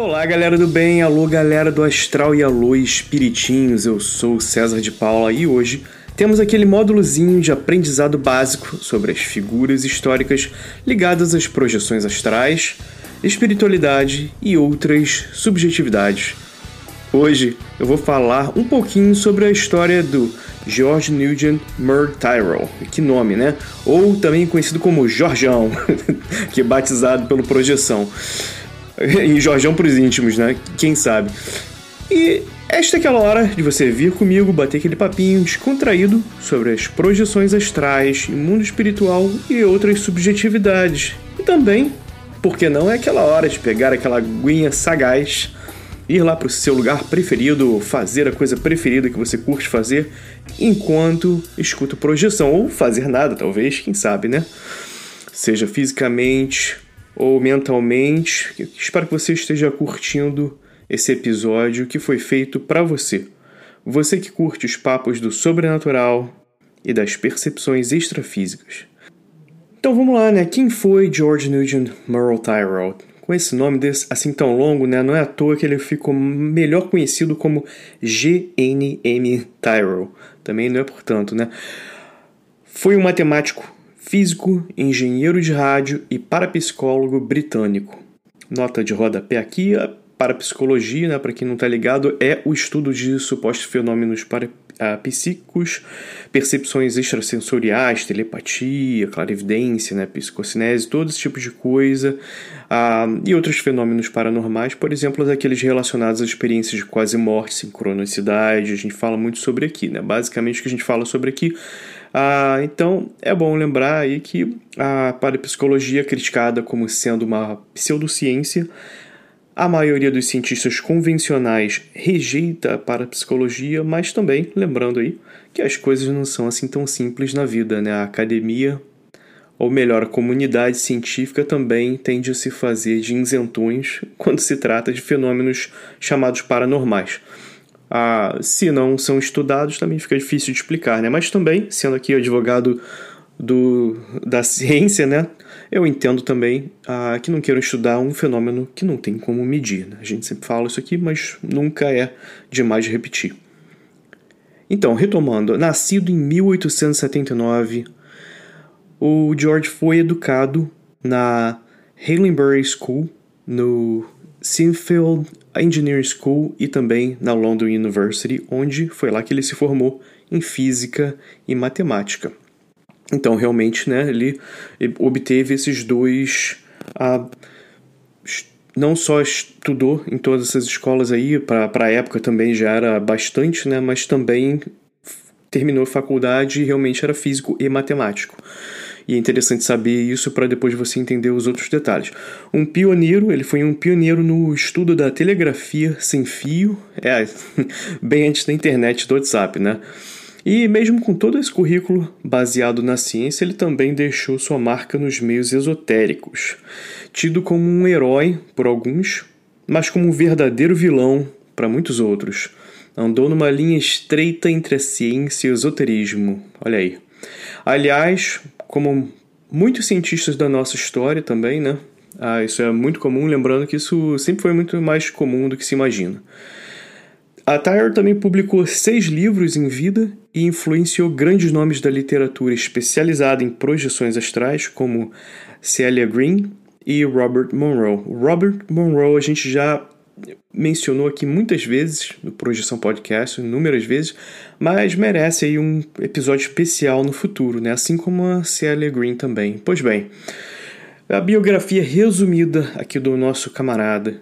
Olá, galera do bem, alô, galera do astral e alô, espiritinhos. Eu sou César de Paula e hoje temos aquele módulozinho de aprendizado básico sobre as figuras históricas ligadas às projeções astrais, espiritualidade e outras subjetividades. Hoje eu vou falar um pouquinho sobre a história do George Nugent Murr Tyrrell, que nome, né? Ou também conhecido como Jorjão, que é batizado pelo Projeção. e Jorjão pros íntimos, né? Quem sabe? E esta é aquela hora de você vir comigo bater aquele papinho descontraído sobre as projeções astrais mundo espiritual e outras subjetividades. E também, por que não, é aquela hora de pegar aquela aguinha sagaz, ir lá pro seu lugar preferido, fazer a coisa preferida que você curte fazer enquanto escuta projeção, ou fazer nada, talvez, quem sabe, né? Seja fisicamente ou mentalmente. Espero que você esteja curtindo esse episódio que foi feito para você. Você que curte os papos do sobrenatural e das percepções extrafísicas. Então vamos lá, né? Quem foi George Nugent Merle Tyrrell? Com esse nome desse, assim tão longo, né? Não é à toa que ele ficou melhor conhecido como GNM Tyrrell. Também não é portanto, né? Foi um matemático físico, engenheiro de rádio e parapsicólogo britânico. Nota de rodapé aqui, a parapsicologia, né, para quem não está ligado, é o estudo de supostos fenômenos psíquicos, percepções extrasensoriais, telepatia, clarividência, né, psicocinese, todo esse tipo de coisa, uh, e outros fenômenos paranormais, por exemplo, daqueles relacionados às experiências de quase morte, sincronicidade, a gente fala muito sobre aqui, né? Basicamente o que a gente fala sobre aqui ah, então é bom lembrar aí que a parapsicologia é criticada como sendo uma pseudociência. A maioria dos cientistas convencionais rejeita a parapsicologia, mas também lembrando aí que as coisas não são assim tão simples na vida, né? A academia, ou melhor, a comunidade científica também tende a se fazer de isentões quando se trata de fenômenos chamados paranormais ah, se não são estudados, também fica difícil de explicar, né? Mas também, sendo aqui advogado do, da ciência, né? Eu entendo também ah, que não queiram estudar um fenômeno que não tem como medir. Né? A gente sempre fala isso aqui, mas nunca é demais de repetir. Então, retomando, nascido em 1879, o George foi educado na Halenbury School, no Sinfield Engineering School e também na London University, onde foi lá que ele se formou em física e matemática. Então, realmente, né, ele obteve esses dois. Uh, não só estudou em todas essas escolas aí, para a época também já era bastante, né, mas também terminou faculdade e realmente era físico e matemático. E é interessante saber isso para depois você entender os outros detalhes. Um pioneiro, ele foi um pioneiro no estudo da telegrafia sem fio, é, bem antes da internet do WhatsApp, né? E mesmo com todo esse currículo baseado na ciência, ele também deixou sua marca nos meios esotéricos. Tido como um herói por alguns, mas como um verdadeiro vilão para muitos outros. Andou numa linha estreita entre a ciência e o esoterismo. Olha aí. Aliás, como muitos cientistas da nossa história também, né? Ah, isso é muito comum, lembrando que isso sempre foi muito mais comum do que se imagina. A Tyler também publicou seis livros em vida e influenciou grandes nomes da literatura especializada em projeções astrais, como Celia Green e Robert Monroe. Robert Monroe a gente já mencionou aqui muitas vezes no Projeção Podcast, inúmeras vezes, mas merece aí um episódio especial no futuro, né? Assim como a Celia Green também. Pois bem, a biografia resumida aqui do nosso camarada.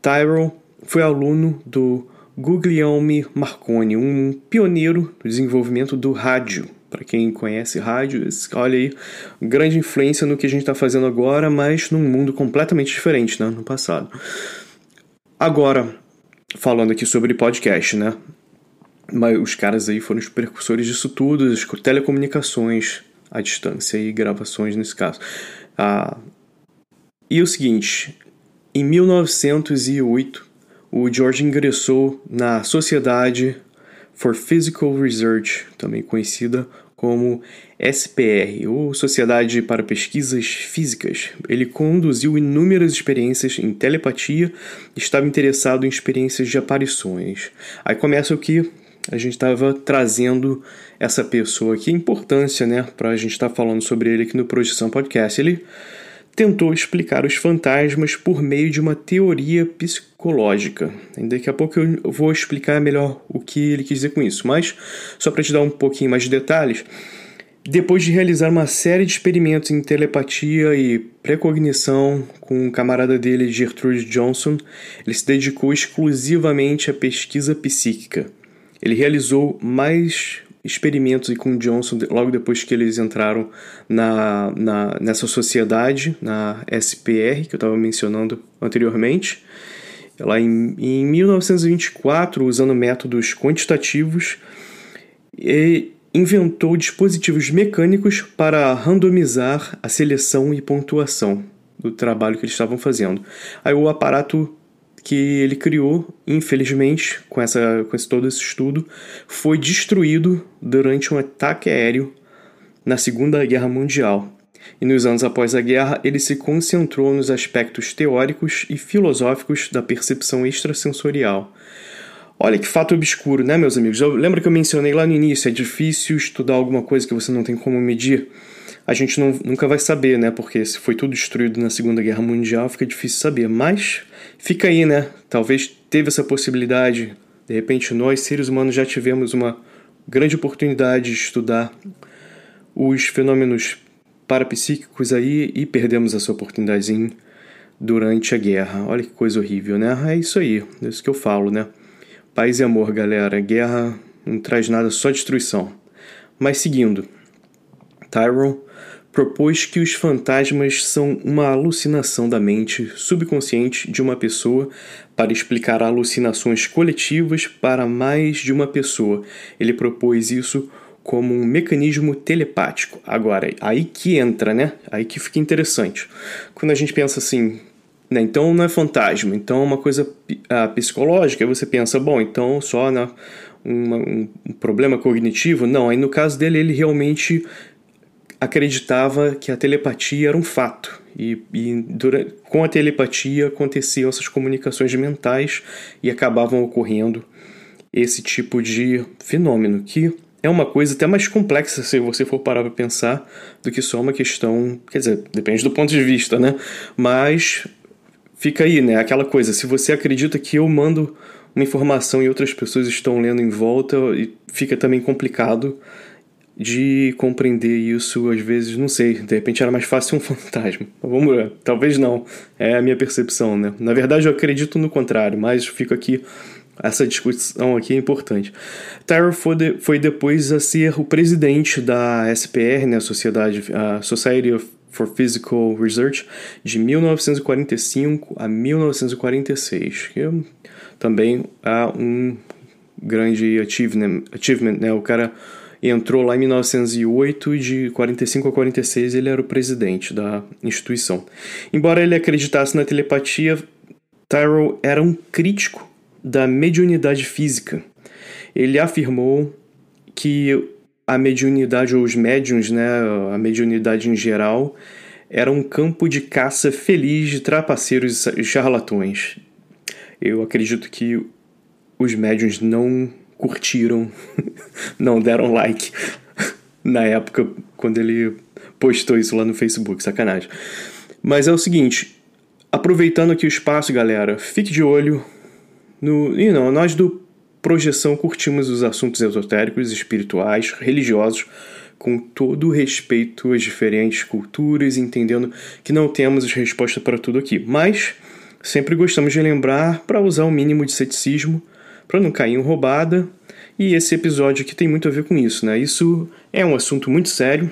Tyrell foi aluno do Guglielmo Marconi, um pioneiro do desenvolvimento do rádio. Para quem conhece rádio, olha aí, grande influência no que a gente está fazendo agora, mas num mundo completamente diferente, né, no passado. Agora, falando aqui sobre podcast, né? Mas os caras aí foram os precursores disso tudo, as telecomunicações à distância e gravações nesse caso. Ah, e o seguinte, em 1908, o George ingressou na Sociedade for Physical Research, também conhecida como SPR, ou Sociedade para Pesquisas Físicas. Ele conduziu inúmeras experiências em telepatia e estava interessado em experiências de aparições. Aí começa o que a gente estava trazendo essa pessoa aqui, a importância, né, para a gente estar tá falando sobre ele aqui no Projeção Podcast. Ele tentou explicar os fantasmas por meio de uma teoria psicológica. Daqui a pouco eu vou explicar melhor o que ele quis dizer com isso, mas só para te dar um pouquinho mais de detalhes. Depois de realizar uma série de experimentos em telepatia e precognição com um camarada dele, Gertrude Johnson, ele se dedicou exclusivamente à pesquisa psíquica. Ele realizou mais experimentos com Johnson logo depois que eles entraram na, na, nessa sociedade, na SPR, que eu estava mencionando anteriormente. Lá em, em 1924, usando métodos quantitativos, e inventou dispositivos mecânicos para randomizar a seleção e pontuação do trabalho que eles estavam fazendo. Aí o aparato que ele criou, infelizmente, com, essa, com esse, todo esse estudo, foi destruído durante um ataque aéreo na Segunda Guerra Mundial. E nos anos após a guerra, ele se concentrou nos aspectos teóricos e filosóficos da percepção extrasensorial. Olha que fato obscuro, né, meus amigos? Lembra que eu mencionei lá no início, é difícil estudar alguma coisa que você não tem como medir? A gente não, nunca vai saber, né? Porque se foi tudo destruído na Segunda Guerra Mundial, fica difícil saber. Mas fica aí, né? Talvez teve essa possibilidade. De repente, nós, seres humanos, já tivemos uma grande oportunidade de estudar os fenômenos parapsíquicos aí e perdemos essa oportunidade durante a guerra. Olha que coisa horrível, né? É isso aí, é isso que eu falo, né? Paz e amor, galera. Guerra não traz nada, só destruição. Mas seguindo, Tyrone propôs que os fantasmas são uma alucinação da mente subconsciente de uma pessoa para explicar alucinações coletivas para mais de uma pessoa. Ele propôs isso como um mecanismo telepático. Agora, aí que entra, né? Aí que fica interessante. Quando a gente pensa assim, né? Então não é fantasma, então é uma coisa uh, psicológica, aí você pensa, bom, então só né, uma, um, um problema cognitivo. Não, aí no caso dele, ele realmente acreditava que a telepatia era um fato. E, e durante, com a telepatia aconteciam essas comunicações mentais e acabavam ocorrendo esse tipo de fenômeno, que é uma coisa até mais complexa se você for parar para pensar do que só uma questão. Quer dizer, depende do ponto de vista, né? Mas fica aí, né? Aquela coisa, se você acredita que eu mando uma informação e outras pessoas estão lendo em volta, fica também complicado de compreender isso, às vezes, não sei, de repente era mais fácil um fantasma. Vamos ver, talvez não, é a minha percepção, né? Na verdade eu acredito no contrário, mas fico aqui essa discussão aqui é importante. Tyrell foi, de, foi depois a ser o presidente da SPR, né, Sociedade, a Society for Physical Research, de 1945 a 1946, que também é um grande achievement, achievement né? O cara entrou lá em 1908 e de 45 a 46 ele era o presidente da instituição. Embora ele acreditasse na telepatia, Tyrrell era um crítico da mediunidade física. Ele afirmou que a mediunidade ou os médiums, né, a mediunidade em geral, era um campo de caça feliz de trapaceiros e charlatões. Eu acredito que os médiums não curtiram, não deram like na época quando ele postou isso lá no Facebook, sacanagem. Mas é o seguinte, aproveitando aqui o espaço, galera, fique de olho no, e não, nós do Projeção curtimos os assuntos esotéricos, espirituais, religiosos, com todo o respeito às diferentes culturas, entendendo que não temos resposta para tudo aqui, mas sempre gostamos de lembrar para usar o um mínimo de ceticismo, para não cair em roubada, e esse episódio aqui tem muito a ver com isso, né? Isso é um assunto muito sério,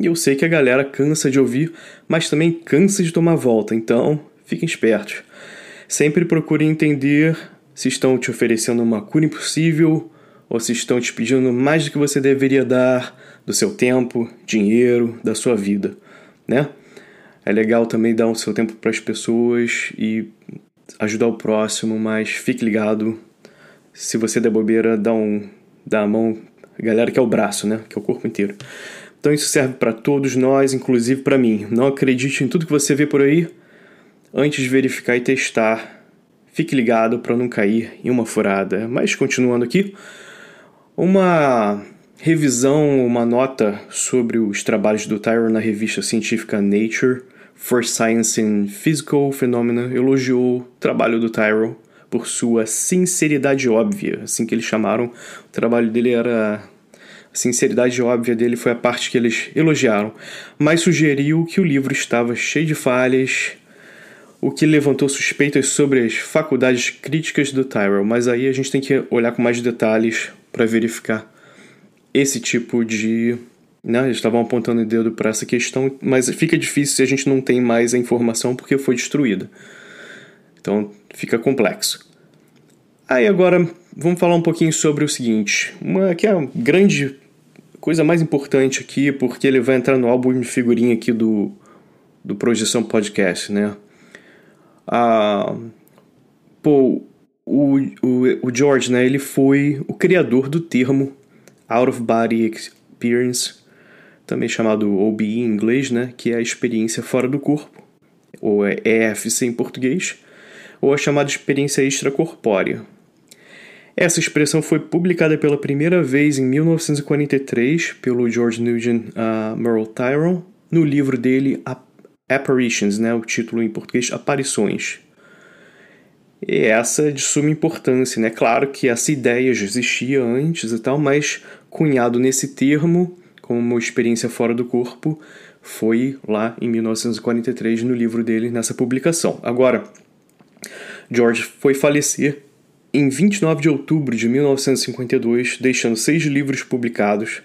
e eu sei que a galera cansa de ouvir, mas também cansa de tomar volta, então fiquem espertos. Sempre procurem entender se estão te oferecendo uma cura impossível ou se estão te pedindo mais do que você deveria dar do seu tempo, dinheiro, da sua vida, né? É legal também dar o seu tempo para as pessoas e ajudar o próximo, mas fique ligado. Se você der bobeira, dá um dá a mão, a galera que é o braço, né? Que é o corpo inteiro. Então isso serve para todos nós, inclusive para mim. Não acredite em tudo que você vê por aí antes de verificar e testar Fique ligado para não cair em uma furada. Mas continuando aqui, uma revisão, uma nota sobre os trabalhos do Tyron na revista científica Nature for Science and Physical Phenomena elogiou o trabalho do Tyrell por sua sinceridade óbvia, assim que eles chamaram. O trabalho dele era a sinceridade óbvia dele foi a parte que eles elogiaram, mas sugeriu que o livro estava cheio de falhas o que levantou suspeitas sobre as faculdades críticas do Tyrell, mas aí a gente tem que olhar com mais detalhes para verificar esse tipo de. Né, eles estavam apontando o dedo para essa questão, mas fica difícil se a gente não tem mais a informação porque foi destruída. Então fica complexo. Aí agora vamos falar um pouquinho sobre o seguinte, uma que é a grande coisa mais importante aqui, porque ele vai entrar no álbum de figurinha aqui do, do Projeção Podcast, né? a pô, o, o, o George, né, ele foi o criador do termo Out of Body Experience, também chamado OBE em inglês, né, que é a experiência fora do corpo, ou é EFC em português, ou a chamada experiência extracorpórea. Essa expressão foi publicada pela primeira vez em 1943 pelo George Nugent uh, Merle Tyrone no livro dele Apparitions, né, o título em português Aparições. E essa é de suma importância, né? Claro que essa ideia já existia antes e tal, mas cunhado nesse termo, como uma experiência fora do corpo, foi lá em 1943 no livro dele, nessa publicação. Agora, George foi falecer em 29 de outubro de 1952, deixando seis livros publicados,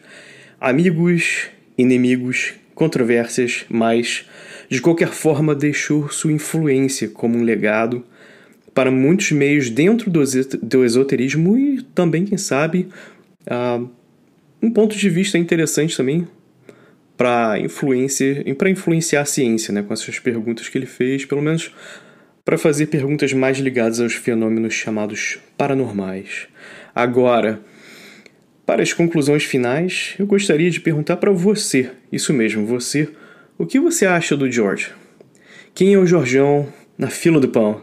amigos, inimigos, controvérsias, mas de qualquer forma deixou sua influência como um legado para muitos meios dentro do esoterismo e também, quem sabe, uh, um ponto de vista interessante também para influência, influenciar a ciência, né, com essas perguntas que ele fez, pelo menos para fazer perguntas mais ligadas aos fenômenos chamados paranormais. Agora, para as conclusões finais, eu gostaria de perguntar para você, isso mesmo, você o que você acha do George? Quem é o Jorjão na fila do pão?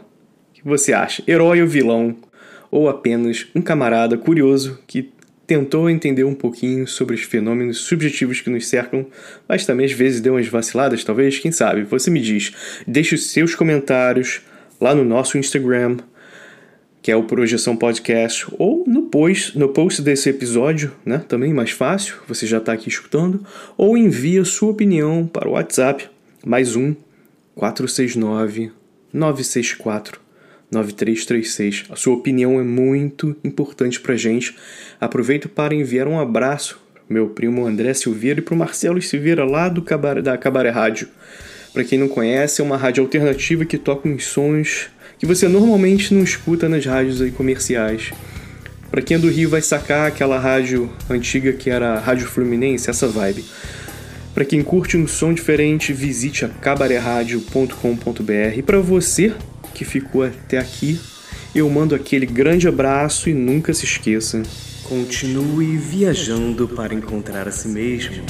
O que você acha? Herói ou vilão? Ou apenas um camarada curioso que tentou entender um pouquinho sobre os fenômenos subjetivos que nos cercam, mas também às vezes deu umas vaciladas, talvez? Quem sabe? Você me diz. Deixe os seus comentários lá no nosso Instagram, que é o Projeção Podcast, ou no post, no post desse episódio, né? Também mais fácil, você já está aqui escutando, ou envia sua opinião para o WhatsApp, mais um 469 964 9336. A sua opinião é muito importante pra gente. Aproveito para enviar um abraço meu primo André Silveira e pro Marcelo Silveira lá do da Cabaré Rádio. Para quem não conhece, é uma rádio alternativa que toca uns sons que você normalmente não escuta nas rádios aí comerciais. Para quem é do Rio vai sacar aquela rádio antiga que era a Rádio Fluminense, essa vibe. Para quem curte um som diferente, visite a cabareradio.com.br. E para você que ficou até aqui, eu mando aquele grande abraço e nunca se esqueça. Continue viajando para encontrar a si mesmo.